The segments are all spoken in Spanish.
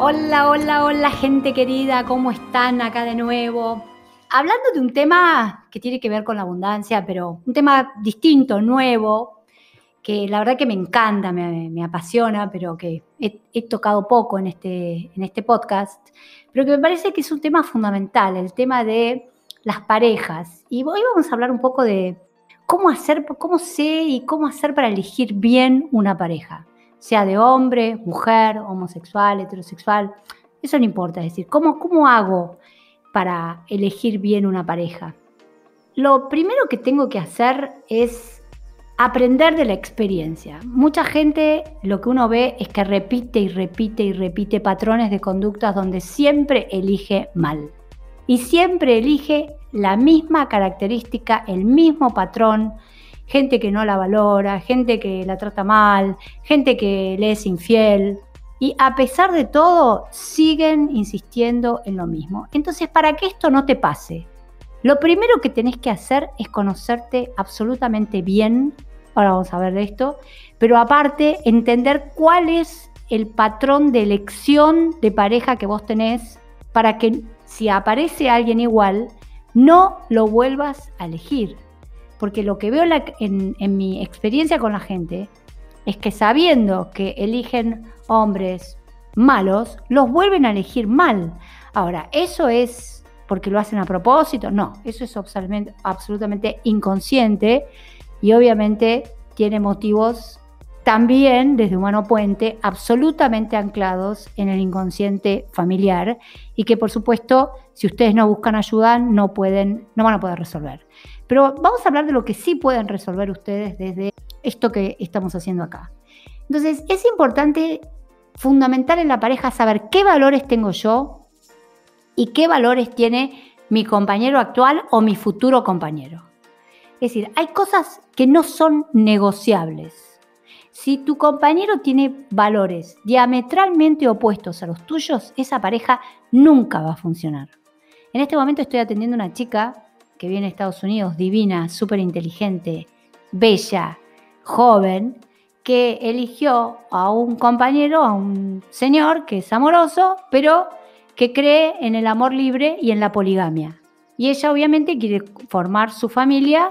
Hola, hola, hola gente querida, ¿cómo están acá de nuevo? Hablando de un tema que tiene que ver con la abundancia, pero un tema distinto, nuevo, que la verdad que me encanta, me, apasiona, pero que he, tocado poco en este, en este podcast, pero que me parece que es un tema fundamental, el tema de las parejas. Y hoy vamos a hablar un poco de cómo hacer, cómo sé y cómo hacer para elegir bien una pareja sea de hombre, mujer, homosexual, heterosexual, eso no importa, es decir, ¿cómo, cómo hago para elegir bien una pareja? Lo primero que tengo que hacer es aprender de la experiencia. Mucha gente lo que uno ve es que repite y repite y repite patrones de conductas donde siempre elige mal. Y siempre elige la misma característica, el mismo patrón, gente que no la valora, gente que la trata mal, gente que le es infiel. Y a pesar de todo, siguen insistiendo en lo mismo. Entonces, para que esto no te pase, lo primero que tenés que hacer es conocerte absolutamente bien. Ahora vamos a ver de esto. Pero aparte, entender cuál es el patrón de elección de pareja que vos tenés para que si aparece alguien igual, no lo vuelvas a elegir. Porque lo que veo en, mi experiencia con la gente es que sabiendo que eligen hombres malos, los vuelven a elegir mal. Ahora, ¿eso es porque lo hacen a propósito? No, eso es absolutamente, absolutamente inconsciente y obviamente tiene motivos también desde Humano Puente absolutamente anclados en el inconsciente familiar y que por supuesto si ustedes no buscan ayuda no pueden no van a poder resolver. Pero vamos a hablar de lo que sí pueden resolver ustedes desde esto que estamos haciendo acá. Entonces, es importante, fundamental en la pareja, saber qué valores tengo yo y qué valores tiene mi compañero actual o mi futuro compañero. Es decir, hay cosas que no son negociables. Si tu compañero tiene valores diametralmente opuestos a los tuyos, esa pareja nunca va a funcionar. En este momento estoy atendiendo a una chica que viene de Estados Unidos, divina, súper inteligente, bella, joven, que eligió a un compañero, a un señor que es amoroso, pero que cree en el amor libre y en la poligamia. Y ella obviamente quiere formar su familia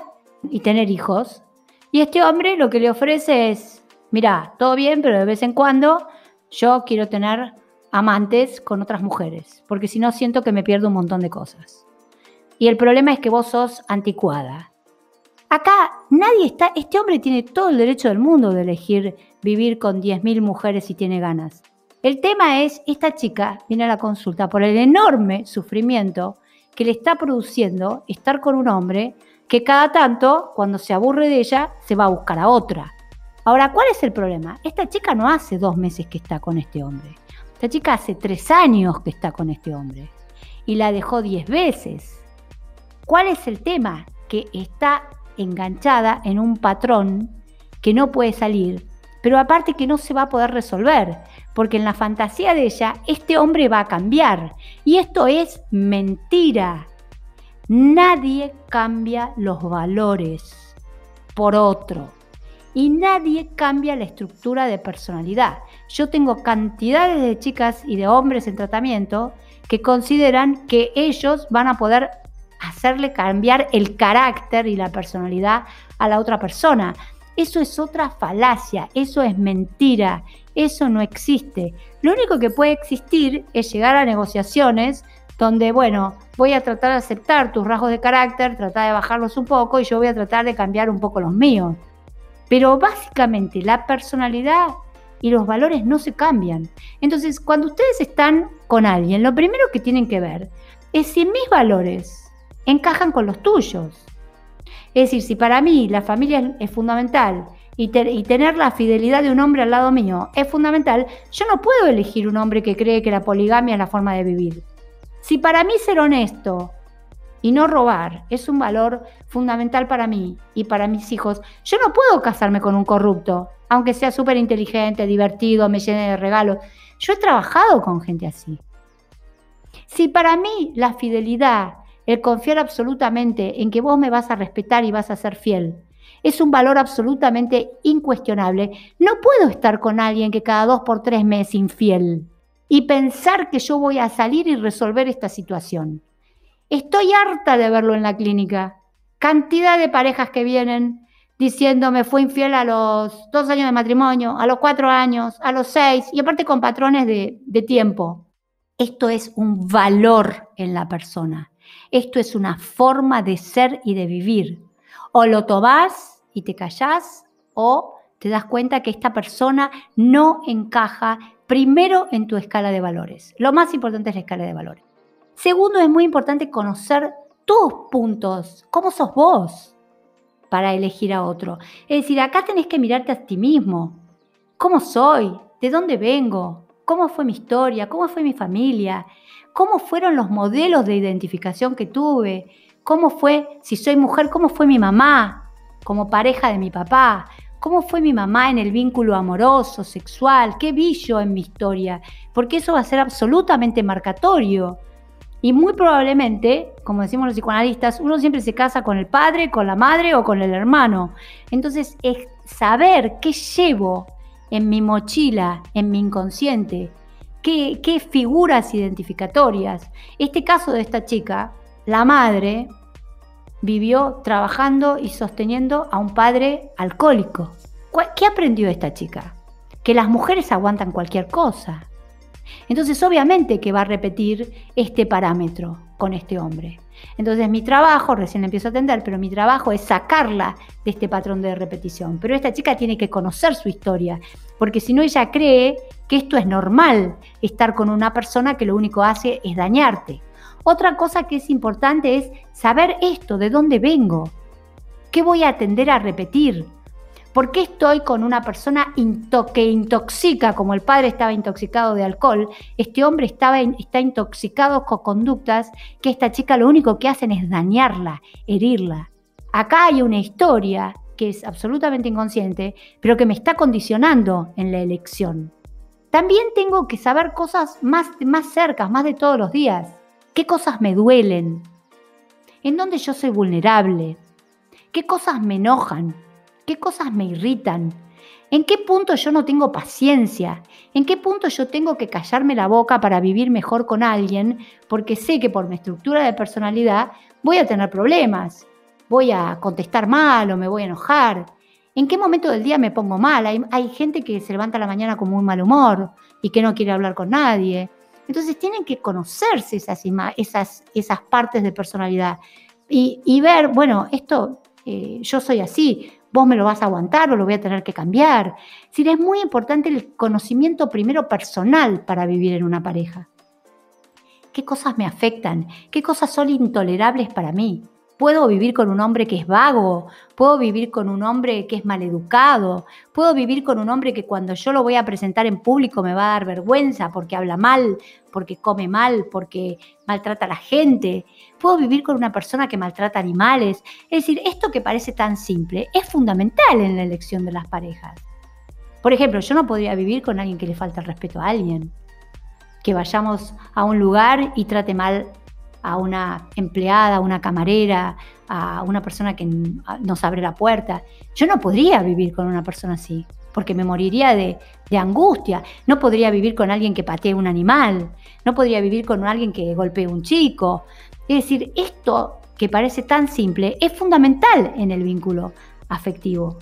y tener hijos. Y este hombre lo que le ofrece es, mira, todo bien, pero de vez en cuando yo quiero tener amantes con otras mujeres, porque si no siento que me pierdo un montón de cosas. Y el problema es que vos sos anticuada. Acá nadie está, este hombre tiene todo el derecho del mundo de elegir vivir con 10.000 mujeres si tiene ganas. El tema es, esta chica viene a la consulta por el enorme sufrimiento que le está produciendo estar con un hombre que cada tanto, cuando se aburre de ella, se va a buscar a otra. Ahora, ¿cuál es el problema? Esta chica no hace dos meses que está con este hombre. Esta chica hace tres años que está con este hombre. Y la dejó diez veces. ¿Cuál es el tema? Que está enganchada en un patrón que no puede salir, pero aparte que no se va a poder resolver, porque en la fantasía de ella este hombre va a cambiar. Y esto es mentira. Nadie cambia los valores por otro. Y nadie cambia la estructura de personalidad. Yo tengo cantidades de chicas y de hombres en tratamiento que consideran que ellos van a poder hacerle cambiar el carácter y la personalidad a la otra persona. Eso es otra falacia, eso es mentira, eso no existe. Lo único que puede existir es llegar a negociaciones donde, bueno, voy a tratar de aceptar tus rasgos de carácter, tratar de bajarlos un poco y yo voy a tratar de cambiar un poco los míos. Pero básicamente la personalidad y los valores no se cambian. Entonces, cuando ustedes están con alguien, lo primero que tienen que ver es si mis valores encajan con los tuyos. Es decir, si para mí la familia es, fundamental y, tener la fidelidad de un hombre al lado mío es fundamental, yo no puedo elegir un hombre que cree que la poligamia es la forma de vivir. Si para mí ser honesto y no robar es un valor fundamental para mí y para mis hijos, yo no puedo casarme con un corrupto, aunque sea súper inteligente, divertido, me llene de regalos. Yo he trabajado con gente así. Si para mí la fidelidad el confiar absolutamente en que vos me vas a respetar y vas a ser fiel. Es un valor absolutamente incuestionable. No puedo estar con alguien que cada dos por tres me es infiel. y pensar que yo voy a salir y resolver esta situación. Estoy harta de verlo en la clínica. Cantidad de parejas que vienen diciéndome fue infiel a los dos años de matrimonio, a los cuatro años, a los seis, y aparte con patrones de, de tiempo. Esto es un valor en la persona. Esto es una forma de ser y de vivir. O lo tomás y te callás, o te das cuenta que esta persona no encaja primero en tu escala de valores. Lo más importante es la escala de valores. Segundo, es muy importante conocer tus puntos, cómo sos vos para elegir a otro. Es decir, acá tenés que mirarte a ti mismo. ¿Cómo soy? ¿De dónde vengo? ¿Cómo fue mi historia? ¿Cómo fue mi familia? ¿Cómo fueron los modelos de identificación que tuve? ¿Cómo fue, si soy mujer, cómo fue mi mamá como pareja de mi papá? ¿Cómo fue mi mamá en el vínculo amoroso, sexual? ¿Qué vi yo en mi historia? Porque eso va a ser absolutamente marcatorio. Y muy probablemente, como decimos los psicoanalistas, uno siempre se casa con el padre, con la madre o con el hermano. Entonces, es saber qué llevo en mi mochila, en mi inconsciente, qué, qué figuras identificatorias. Este caso de esta chica, la madre vivió trabajando y sosteniendo a un padre alcohólico. ¿Qué aprendió esta chica? Que las mujeres aguantan cualquier cosa. Entonces, obviamente que va a repetir este parámetro con este hombre. Entonces, mi trabajo, recién empiezo a atender, pero mi trabajo es sacarla de este patrón de repetición. Pero esta chica tiene que conocer su historia, porque si no, ella cree que esto es normal, estar con una persona que lo único hace es dañarte. Otra cosa que es importante es saber esto, de dónde vengo, qué voy a atender a repetir, por qué estoy con una persona que intoxica, como el padre estaba intoxicado de alcohol, este hombre está intoxicado con conductas que esta chica lo único que hacen es dañarla, herirla. Acá hay una historia que es absolutamente inconsciente, pero que me está condicionando en la elección. También tengo que saber cosas más, más cercas, más de todos los días. ¿Qué cosas me duelen? ¿En dónde yo soy vulnerable? ¿Qué cosas me enojan? ¿Qué cosas me irritan? ¿En qué punto yo no tengo paciencia? ¿En qué punto yo tengo que callarme la boca para vivir mejor con alguien? Porque sé que por mi estructura de personalidad voy a tener problemas. Voy a contestar mal o me voy a enojar. ¿En qué momento del día me pongo mal? Hay, gente que se levanta la mañana con muy mal humor y que no quiere hablar con nadie. Entonces tienen que conocerse esas, esas, esas partes de personalidad y, ver, bueno, esto eh, yo soy así, vos me lo vas a aguantar o lo voy a tener que cambiar. Es es muy importante el conocimiento primero personal para vivir en una pareja. ¿Qué cosas me afectan? ¿Qué cosas son intolerables para mí? Puedo vivir con un hombre que es vago, puedo vivir con un hombre que es maleducado, puedo vivir con un hombre que cuando yo lo voy a presentar en público me va a dar vergüenza porque habla mal, porque come mal, porque maltrata a la gente. Puedo vivir con una persona que maltrata animales. Es decir, esto que parece tan simple es fundamental en la elección de las parejas. Por ejemplo, yo no podría vivir con alguien que le falta el respeto a alguien. Que vayamos a un lugar y trate mal a una empleada, a una camarera, a una persona que nos abre la puerta. Yo no podría vivir con una persona así, porque me moriría de, angustia. No podría vivir con alguien que patee un animal, no podría vivir con alguien que golpee un chico. Es decir, esto que parece tan simple es fundamental en el vínculo afectivo.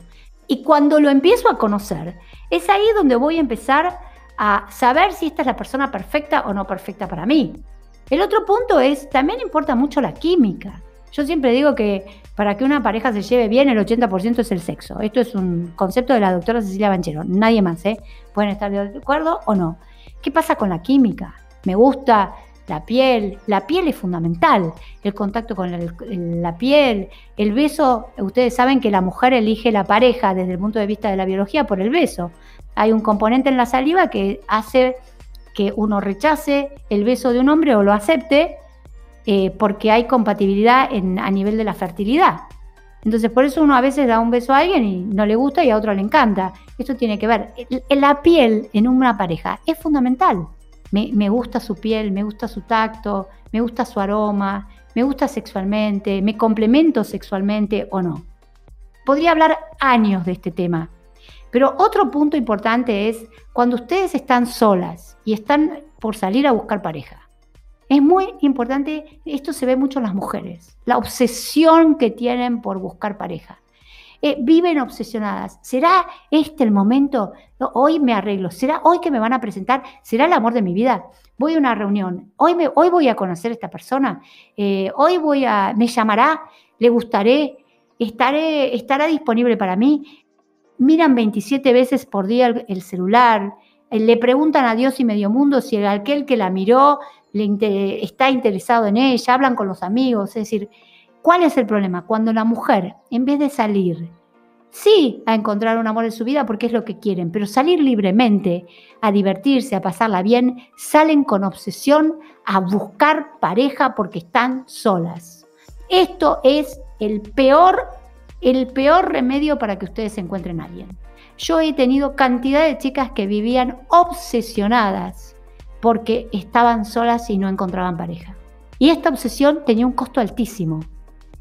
Y cuando lo empiezo a conocer, es ahí donde voy a empezar a saber si esta es la persona perfecta o no perfecta para mí. El otro punto es, también importa mucho la química. Yo siempre digo que para que una pareja se lleve bien, el 80% es el sexo. Esto es un concepto de la doctora Cecilia Banchero, nadie más, ¿eh? Pueden estar de acuerdo o no. ¿Qué pasa con la química? Me gusta la piel, la piel es fundamental, el contacto con la piel, el beso, ustedes saben que la mujer elige la pareja desde el punto de vista de la biología por el beso. Hay un componente en la saliva que hace que uno rechace el beso de un hombre o lo acepte eh, porque hay compatibilidad a nivel de la fertilidad. Entonces, por eso uno a veces da un beso a alguien y no le gusta y a otro le encanta. Esto tiene que ver. La piel en una pareja es fundamental. Me, me, gusta su piel, me gusta su tacto, me gusta su aroma, me gusta sexualmente, me complemento sexualmente o no. Podría hablar años de este tema, pero otro punto importante es cuando ustedes están solas y están por salir a buscar pareja. Es muy importante, esto se ve mucho en las mujeres, la obsesión que tienen por buscar pareja. Eh, viven obsesionadas. ¿Será este el momento? hoy me arreglo. ¿Será hoy que me van a presentar? ¿Será el amor de mi vida? Voy a una reunión. Hoy, me, hoy voy a conocer a esta persona. Eh, hoy voy a, me llamará, le gustaré, estaré, estará disponible para mí. Miran 27 veces por día el, celular. Eh, le preguntan a Dios y medio mundo si el, aquel que la miró le está interesado en ella, hablan con los amigos, es decir, ¿cuál es el problema? Cuando la mujer, en vez de salir, sí, a encontrar un amor en su vida porque es lo que quieren, pero salir libremente, a divertirse, a pasarla bien, salen con obsesión a buscar pareja porque están solas. Esto es el peor, el peor remedio para que ustedes encuentren a alguien. Yo he tenido cantidad de chicas que vivían obsesionadas porque estaban solas y no encontraban pareja. Y esta obsesión tenía un costo altísimo,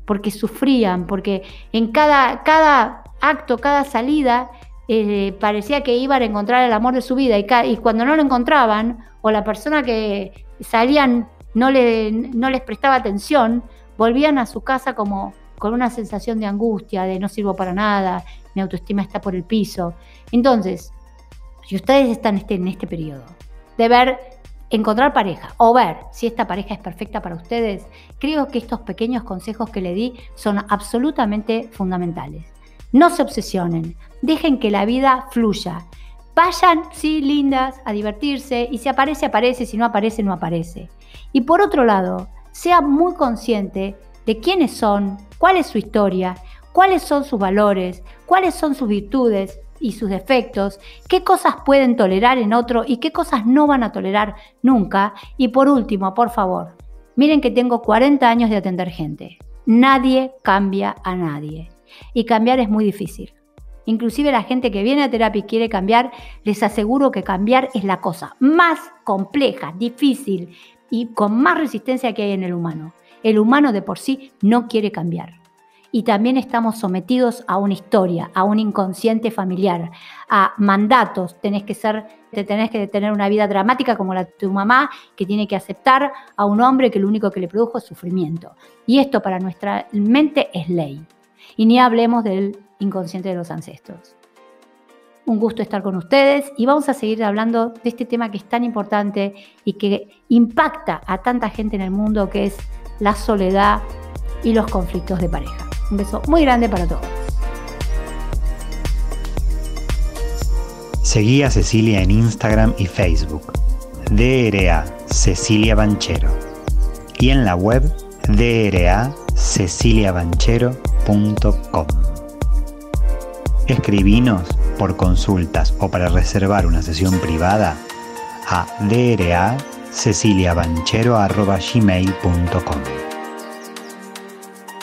porque sufrían, porque en cada, cada acto, cada salida, eh, parecía que iban a encontrar el amor de su vida y, cuando no lo encontraban, o la persona que salían no les prestaba atención, volvían a su casa como con una sensación de angustia, de no sirvo para nada, mi autoestima está por el piso. Entonces, si ustedes están este, en este periodo de ver encontrar pareja o ver si esta pareja es perfecta para ustedes, creo que estos pequeños consejos que le di son absolutamente fundamentales. No se obsesionen, dejen que la vida fluya. Vayan, sí, lindas, a divertirse y si aparece, aparece, si no aparece, no aparece. Y por otro lado, sea muy consciente de quiénes son, cuál es su historia, cuáles son sus valores, cuáles son sus virtudes, y sus defectos, qué cosas pueden tolerar en otro y qué cosas no van a tolerar nunca. Y por último, por favor, miren que tengo 40 años de atender gente. Nadie cambia a nadie. Y cambiar es muy difícil. Inclusive la gente que viene a terapia y quiere cambiar, les aseguro que cambiar es la cosa más compleja, difícil y con más resistencia que hay en el humano. El humano de por sí no quiere cambiar y también estamos sometidos a una historia, a un inconsciente familiar, a mandatos. Tenés que ser, tenés que tener una vida dramática como la de tu mamá, que tiene que aceptar a un hombre que lo único que le produjo es sufrimiento. Y esto para nuestra mente es ley. Y ni hablemos del inconsciente de los ancestros. Un gusto estar con ustedes y vamos a seguir hablando de este tema que es tan importante y que impacta a tanta gente en el mundo, que es la soledad y los conflictos de pareja. Un beso muy grande para todos. Seguí a Cecilia en Instagram y Facebook. DRA Cecilia Banchero. Y en la web draceciliabanchero.com. Escribinos por consultas o para reservar una sesión privada a draceciliabanchero.gmail.com.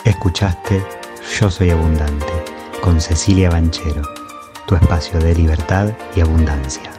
Escuchaste Yo Soy Abundante con Cecilia Banchero, tu espacio de libertad y abundancia.